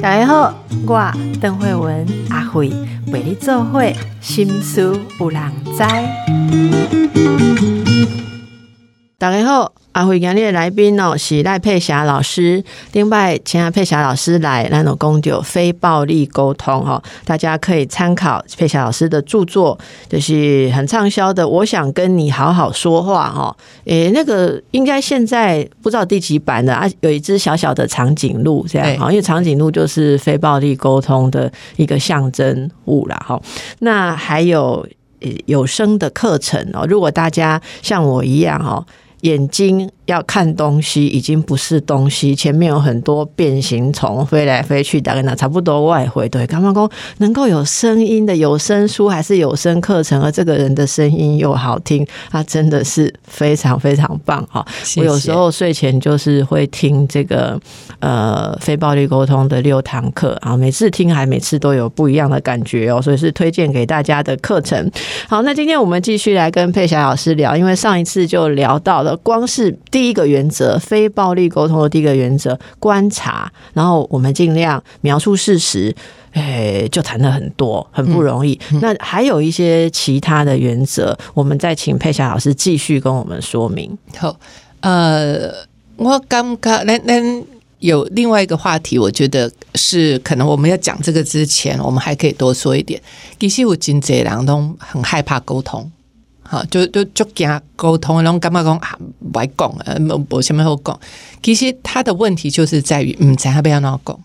大家好，我邓慧文阿慧陪你做会心思有人知。大家好。阿辉今日的来宾哦是赖佩霞老师，另外请阿佩霞老师来那种公就非暴力沟通哦，大家可以参考佩霞老师的著作，就是很畅销的。我想跟你好好说话哈，诶，那个应该现在不知道第几版的啊，有一只小小的长颈鹿这样哈，因为长颈鹿就是非暴力沟通的一个象征物了哈。那还有有声的课程哦，如果大家像我一样哈。眼睛要看东西，已经不是东西。前面有很多变形虫飞来飞去，大概那差不多外回对。刚刚讲能够有声音的有声书还是有声课程，而这个人的声音又好听，他真的是非常非常棒哈！我有时候睡前就是会听这个呃非暴力沟通的六堂课啊，每次听还每次都有不一样的感觉哦，所以是推荐给大家的课程。好，那今天我们继续来跟佩霞老师聊，因为上一次就聊到了。光是第一个原则，非暴力沟通的第一个原则，观察，然后我们尽量描述事实，哎，就谈了很多，很不容易。那还有一些其他的原则，我们再请佩霞老师继续跟我们说明。好，呃，我刚刚那那有另外一个话题，我觉得是可能我们要讲这个之前，我们还可以多说一点。其实我真济人都很害怕沟通。好，就就就惊沟通，然后干嘛讲啊？不爱讲，呃，无什么好讲。其实他的问题就是在于，唔知要要安怎讲，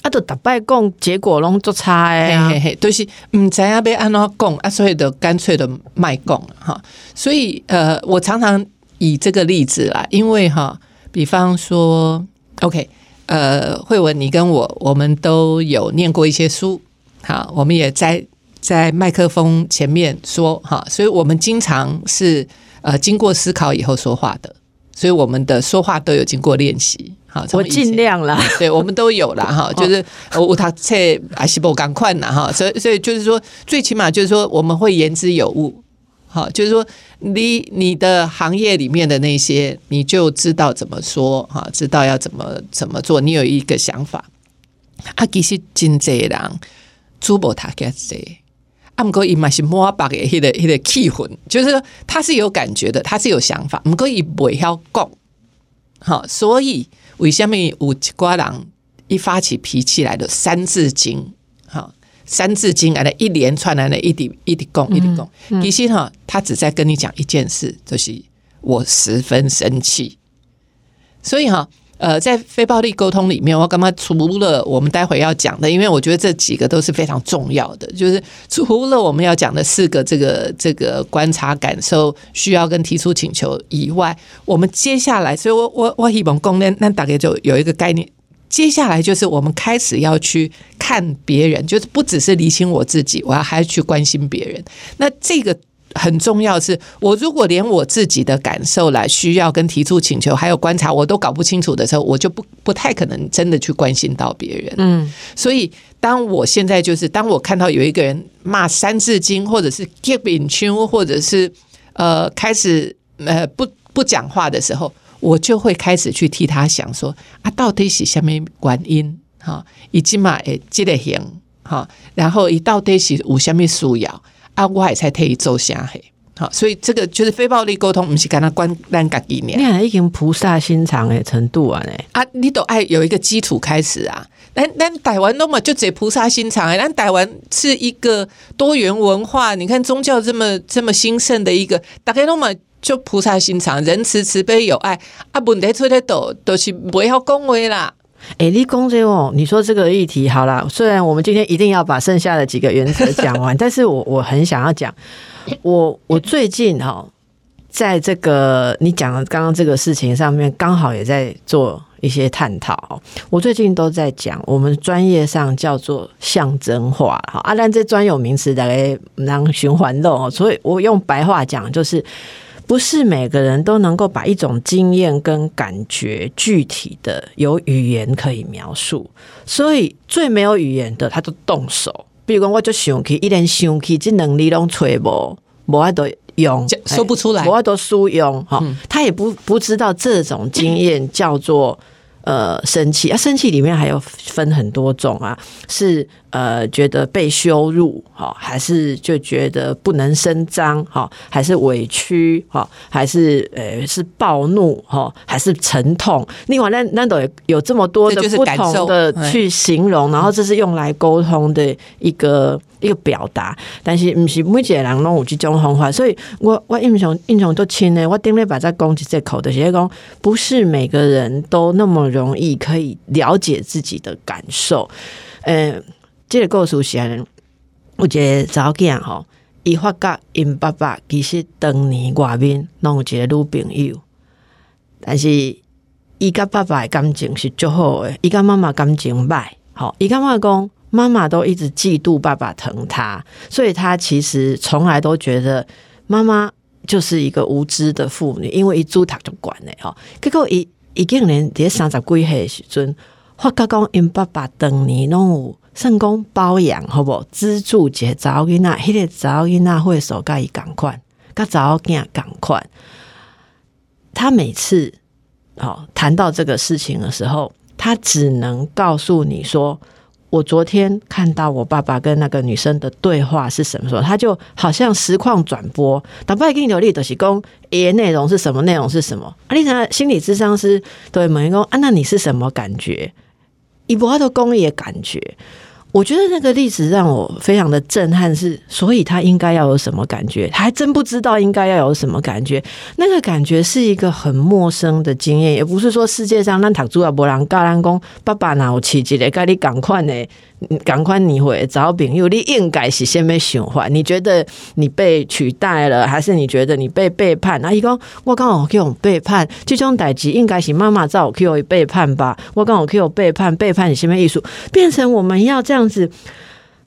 啊，都大摆讲，结果拢做差诶，都是唔知要要安怎讲，啊，所以就干脆的卖讲哈。所以呃，我常常以这个例子啦，因为哈，比方说，OK，呃，慧文，你跟我，我们都有念过一些书，好，我们也在。在麦克风前面说哈，所以我们经常是呃经过思考以后说话的，所以我们的说话都有经过练习。好，我尽量了，对我们都有了哈，就是我他测阿西伯赶快呐哈，所以所以就是说，最起码就是说我们会言之有物，好，就是说你你的行业里面的那些，你就知道怎么说哈，知道要怎么怎么做，你有一个想法。啊，其实真济人珠宝塔给谁？阿姆哥伊嘛是摸把个迄个迄个气魂，就是说他是有感觉的，他是有想法。姆哥伊不会晓讲，好，所以为什么有一瓜人一发起脾气来的三字经，好，三字经来了一连串来了一滴一滴讲一滴讲，其实哈，他只在跟你讲一件事，就是我十分生气，所以哈。呃，在非暴力沟通里面，我干嘛除了我们待会要讲的，因为我觉得这几个都是非常重要的，就是除了我们要讲的四个这个这个观察、感受、需要跟提出请求以外，我们接下来，所以我我我希望公那那大概就有一个概念，接下来就是我们开始要去看别人，就是不只是理清我自己，我要还要去关心别人。那这个。很重要是，我如果连我自己的感受来需要跟提出请求，还有观察，我都搞不清楚的时候，我就不不太可能真的去关心到别人。嗯，所以当我现在就是当我看到有一个人骂三字经，或者是 keep in tune，或者是呃开始呃不不讲话的时候，我就会开始去替他想说啊，到底是下面原因哈，以及嘛诶记得行哈，然后一到底是有下面需要。啊，我还才特意做下嘿，好，所以这个就是非暴力沟通，不是跟他关单个一年，你还已经菩萨心肠的程度啊，呢。啊，你都爱有一个基础开始啊，但但台湾那么就只菩萨心肠哎，但台湾是一个多元文化，你看宗教这么这么兴盛的一个，大概那么就菩萨心肠，仁慈慈悲有爱，啊，问题出在都都是不要恭维啦。哎，立功这哦，你说这个议题好了。虽然我们今天一定要把剩下的几个原则讲完，但是我我很想要讲，我我最近哈，在这个你讲的刚刚这个事情上面，刚好也在做一些探讨。我最近都在讲，我们专业上叫做象征化好。阿兰这专有名词大概让循环漏，所以我用白话讲就是。不是每个人都能够把一种经验跟感觉具体的有语言可以描述，所以最没有语言的他就动手。比如讲，我就想起一连想起这能力拢揣无，无爱都用说不出来，无爱都输用哈。他也不不知道这种经验叫做呃生气啊，生气里面还有分很多种啊，是呃觉得被羞辱哈，还是就觉得不能声张哈，还是委屈哈，还是呃是暴怒哈，还是沉痛？另外，那那都有有这么多的不同的去形容，然后这是用来沟通的一个一个表达，但是不是每个人拢有这种方法，所以我我印象印象都清呢，我顶礼拜在讲这口的，是讲不是每个人都那么容易可以了解自己的感受。呃，这个故事是安尼，我觉得早囝吼，伊发觉因爸爸其实当年外面拢有一个女朋友，但是伊甲爸爸的感情是足好诶，伊甲妈妈感情歹，吼，伊感觉讲妈妈都一直嫉妒爸爸疼他，所以他其实从来都觉得妈妈就是一个无知的妇女，因为伊煮读就管诶，吼，结果伊伊竟然伫三十几岁时阵，发觉讲因爸爸当年拢有算讲包养，好无资助一个查某囡仔，迄个查某囡仔会手甲伊共款，甲查某囝共款。他每次好谈到这个事情的时候，他只能告诉你说：“我昨天看到我爸爸跟那个女生的对话是什么时候？”他就好像实况转播，打败给你流利的是讲，诶，内容是什么？内容是什么？啊，你想心理智商师对问讲啊，那你是什么感觉？以博的公益的感觉。我觉得那个例子让我非常的震撼，是所以他应该要有什么感觉？他还真不知道应该要有什么感觉。那个感觉是一个很陌生的经验，也不是说世界上那塔朱亚伯朗、嘎兰公爸爸哪有奇迹的，该你赶快呢？赶快你会找朋友，你应该是先被循环。你觉得你被取代了，还是你觉得你被背叛？那一讲我刚好可以背叛，这种代际应该是妈妈造可以背叛吧？我刚好可以背叛，背叛你什么艺术？变成我们要这样子。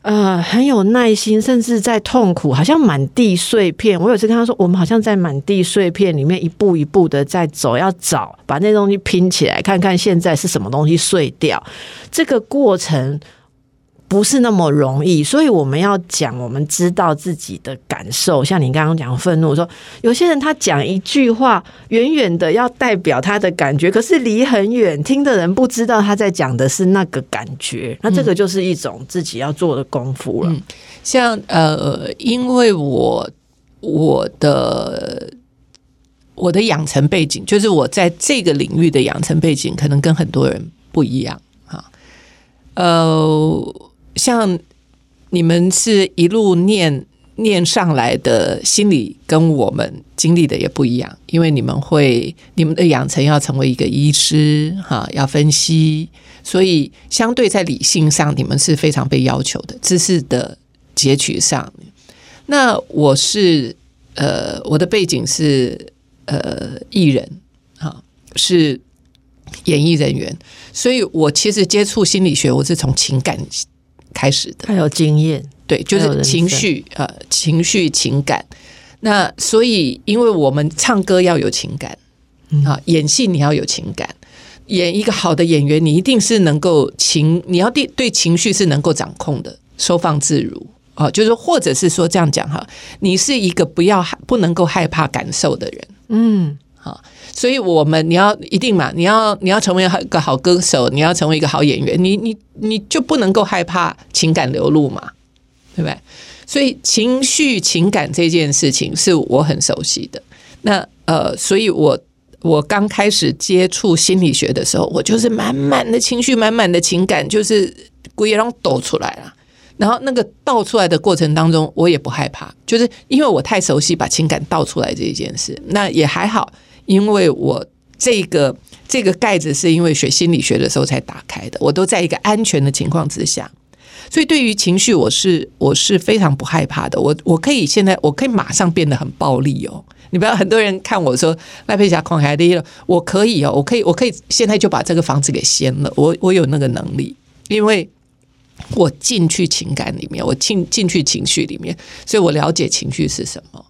呃，很有耐心，甚至在痛苦，好像满地碎片。我有次跟他说，我们好像在满地碎片里面一步一步的在走，要找把那东西拼起来，看看现在是什么东西碎掉。这个过程。不是那么容易，所以我们要讲，我们知道自己的感受。像你刚刚讲愤怒，说有些人他讲一句话，远远的要代表他的感觉，可是离很远，听的人不知道他在讲的是那个感觉。那这个就是一种自己要做的功夫了。像呃，因为我我的我的养成背景，就是我在这个领域的养成背景，可能跟很多人不一样啊，呃。像你们是一路念念上来的心理，跟我们经历的也不一样，因为你们会你们的养成要成为一个医师，哈，要分析，所以相对在理性上，你们是非常被要求的知识的截取上。那我是呃，我的背景是呃艺人，哈，是演艺人员，所以我其实接触心理学，我是从情感。开始的，还有经验，对，就是情绪，呃，情绪情感。那所以，因为我们唱歌要有情感，啊，演戏你要有情感，演一个好的演员，你一定是能够情，你要对对情绪是能够掌控的，收放自如啊，就是或者是说这样讲哈，你是一个不要害不能够害怕感受的人，嗯。好，所以我们你要一定嘛，你要你要成为一个好歌手，你要成为一个好演员，你你你就不能够害怕情感流露嘛，对不对？所以情绪情感这件事情是我很熟悉的。那呃，所以我我刚开始接触心理学的时候，我就是满满的情绪，满满的情感，就是故意让抖出来了。然后那个倒出来的过程当中，我也不害怕，就是因为我太熟悉把情感倒出来这一件事，那也还好。因为我这个这个盖子是因为学心理学的时候才打开的，我都在一个安全的情况之下，所以对于情绪，我是我是非常不害怕的。我我可以现在我可以马上变得很暴力哦。你不要很多人看我说赖佩霞狂海的，我可以哦，我可以我可以现在就把这个房子给掀了。我我有那个能力，因为我进去情感里面，我进进去情绪里面，所以我了解情绪是什么。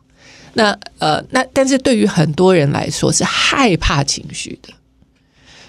那呃，那但是对于很多人来说是害怕情绪的，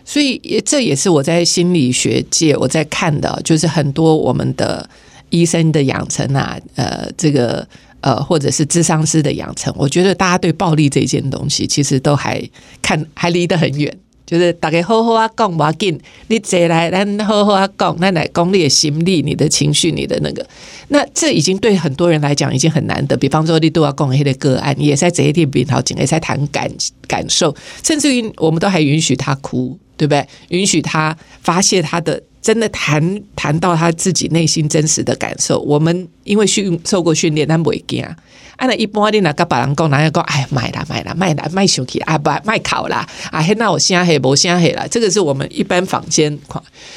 所以也这也是我在心理学界我在看的，就是很多我们的医生的养成啊，呃，这个呃，或者是智商师的养成，我觉得大家对暴力这件东西其实都还看还离得很远。就是大家好好啊讲，不要紧，你坐来，咱好好啊讲，咱来讲你的心理、你的情绪、你的那个，那这已经对很多人来讲已经很难得。比方说，你都要讲一些个案，你也在这一点比较紧，也在谈感感受，甚至于我们都还允许他哭，对不对？允许他发泄他的。真的谈谈到他自己内心真实的感受，我们因为训受过训练，咱不会惊。啊，那一般你那个别人讲，哪样讲？哎，买啦买啦买啦卖手机啊，不卖考啦啊！嘿那我先黑不先黑了，这个是我们一般坊间。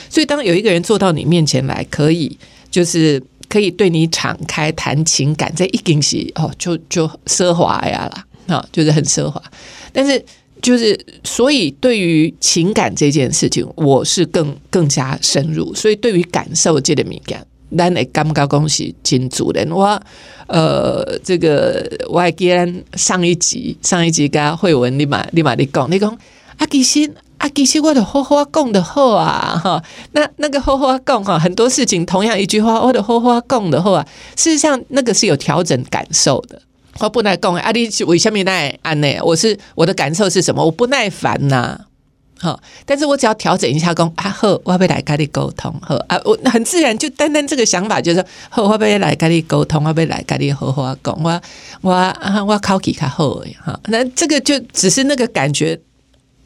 所以，当有一个人坐到你面前来，可以就是可以对你敞开谈情感，这一定是哦，就就奢华呀啦，啊，就是很奢华。但是。就是，所以对于情感这件事情，我是更更加深入。所以对于感受这个敏感，咱也感觉恭喜金主人。我呃，这个我还记得上一集，上一集跟慧文立马立马你讲，你讲啊，其实啊，其实我的好好讲的好啊，哈，那那个好好讲哈，很多事情同样一句话，我的好好讲的好啊，事实上那个是有调整感受的。我不耐讲，阿弟为什么耐安呢？我是我的感受是什么？我不耐烦呐，好，但是我只要调整一下，讲啊好，我要不来跟你沟通，好啊，我很自然就单单这个想法就是好，我要来跟你沟通，我要来跟你好好讲，我我啊我考起卡好哈，那这个就只是那个感觉，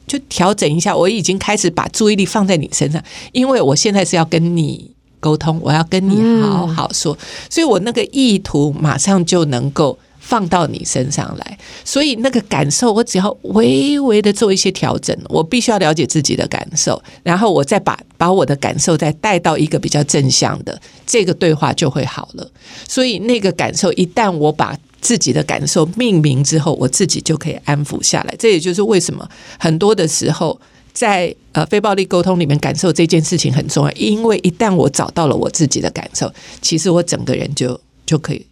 就调整一下，我已经开始把注意力放在你身上，因为我现在是要跟你沟通，我要跟你好好说，所以我那个意图马上就能够。放到你身上来，所以那个感受，我只要微微的做一些调整，我必须要了解自己的感受，然后我再把把我的感受再带到一个比较正向的，这个对话就会好了。所以那个感受，一旦我把自己的感受命名之后，我自己就可以安抚下来。这也就是为什么很多的时候，在呃非暴力沟通里面，感受这件事情很重要，因为一旦我找到了我自己的感受，其实我整个人就就可以。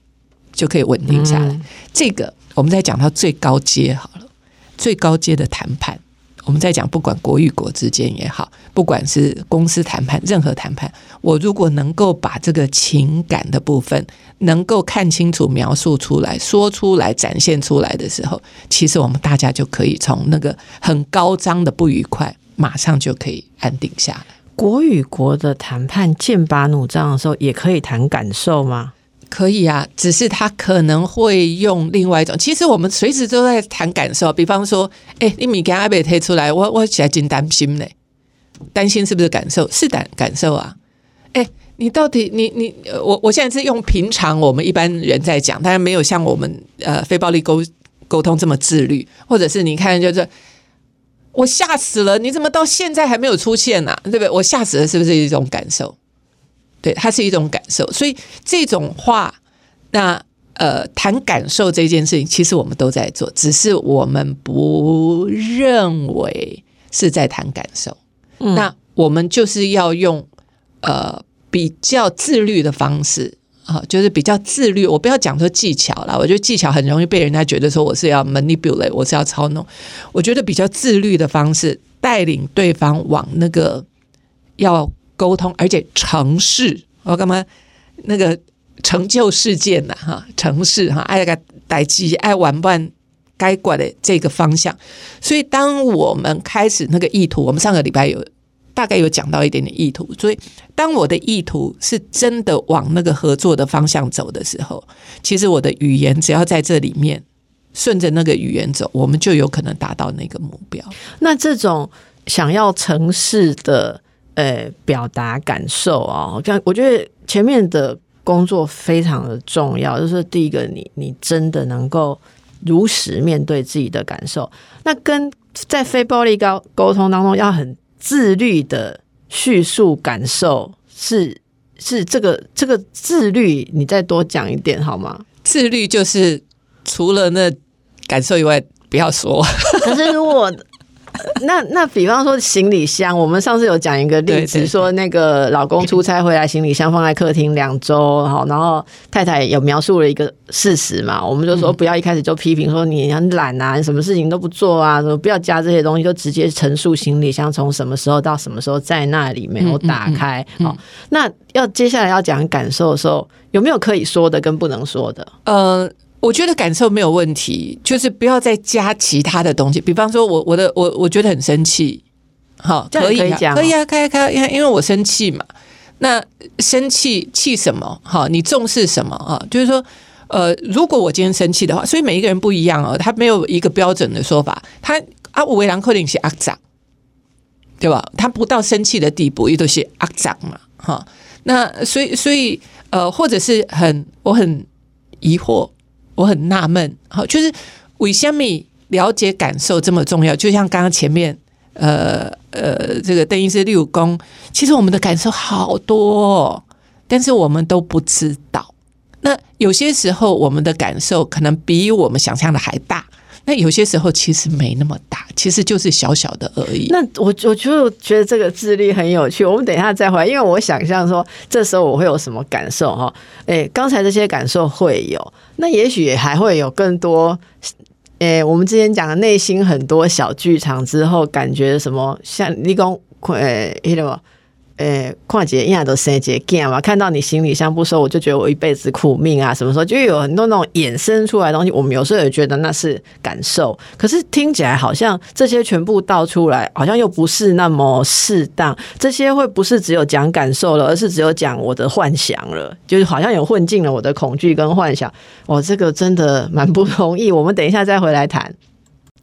就可以稳定下来。这个我们再讲到最高阶好了，最高阶的谈判，我们在讲不管国与国之间也好，不管是公司谈判，任何谈判，我如果能够把这个情感的部分能够看清楚、描述出来、说出来、展现出来的时候，其实我们大家就可以从那个很高张的不愉快，马上就可以安定下来。国与国的谈判剑拔弩张的时候，也可以谈感受吗？可以啊，只是他可能会用另外一种。其实我们随时都在谈感受，比方说，哎，你米跟阿贝推出来，我我起来真担心呢。担心是不是感受？是感感受啊。哎，你到底你你我我现在是用平常我们一般人在讲，当然没有像我们呃非暴力沟沟通这么自律，或者是你看就是我吓死了，你怎么到现在还没有出现呢？对不对？我吓死了，是不是一种感受？对，它是一种感受，所以这种话，那呃，谈感受这件事情，其实我们都在做，只是我们不认为是在谈感受。那我们就是要用呃比较自律的方式啊，就是比较自律。我不要讲说技巧啦，我觉得技巧很容易被人家觉得说我是要 manipulate，我是要操弄。我觉得比较自律的方式，带领对方往那个要。沟通，而且成事，我干嘛？那个成就事件呐，哈，成事哈，爱个代机，爱玩伴该管的这个方向。所以，当我们开始那个意图，我们上个礼拜有大概有讲到一点点意图。所以，当我的意图是真的往那个合作的方向走的时候，其实我的语言只要在这里面顺着那个语言走，我们就有可能达到那个目标。那这种想要成事的。呃，表达感受哦，这样我觉得前面的工作非常的重要。就是第一个，你你真的能够如实面对自己的感受。那跟在非暴力沟沟通当中，要很自律的叙述感受，是是这个这个自律，你再多讲一点好吗？自律就是除了那感受以外，不要说。可是如果。那那比方说行李箱，我们上次有讲一个例子，说那个老公出差回来，行李箱放在客厅两周，好，然后太太有描述了一个事实嘛，我们就说不要一开始就批评说你很懒啊，什么事情都不做啊，什么不要加这些东西，就直接陈述行李箱从什么时候到什么时候在那里没有打开。好，那要接下来要讲感受的时候，有没有可以说的跟不能说的？呃。我觉得感受没有问题，就是不要再加其他的东西。比方说，我我的我我觉得很生气，好，可以可以啊，可以啊可以啊，因为我生气嘛。那生气气什么？哈，你重视什么啊？就是说，呃，如果我今天生气的话，所以每一个人不一样哦，他没有一个标准的说法。他啊，我为兰克林是阿长，对吧？他不到生气的地步，也都是阿长嘛，哈。那所以所以呃，或者是很我很疑惑，我很纳闷，好，就是为什么了解感受这么重要？就像刚刚前面。呃呃，这个邓医师六公，其实我们的感受好多、哦，但是我们都不知道。那有些时候，我们的感受可能比我们想象的还大。那有些时候其实没那么大，其实就是小小的而已。那我我就觉得这个智力很有趣。我们等一下再回来，因为我想象说这时候我会有什么感受哈？诶，刚才这些感受会有，那也许还会有更多。诶，我们之前讲的内心很多小剧场之后，感觉什么像你讲，诶，那个。诶，跨节一样都生节干嘛？看到你行李箱不收，我就觉得我一辈子苦命啊！什么时候就有很多那种衍生出来的东西，我们有时候也觉得那是感受，可是听起来好像这些全部倒出来，好像又不是那么适当。这些会不是只有讲感受了，而是只有讲我的幻想了，就是好像有混进了我的恐惧跟幻想。哦，这个真的蛮不容易。我们等一下再回来谈。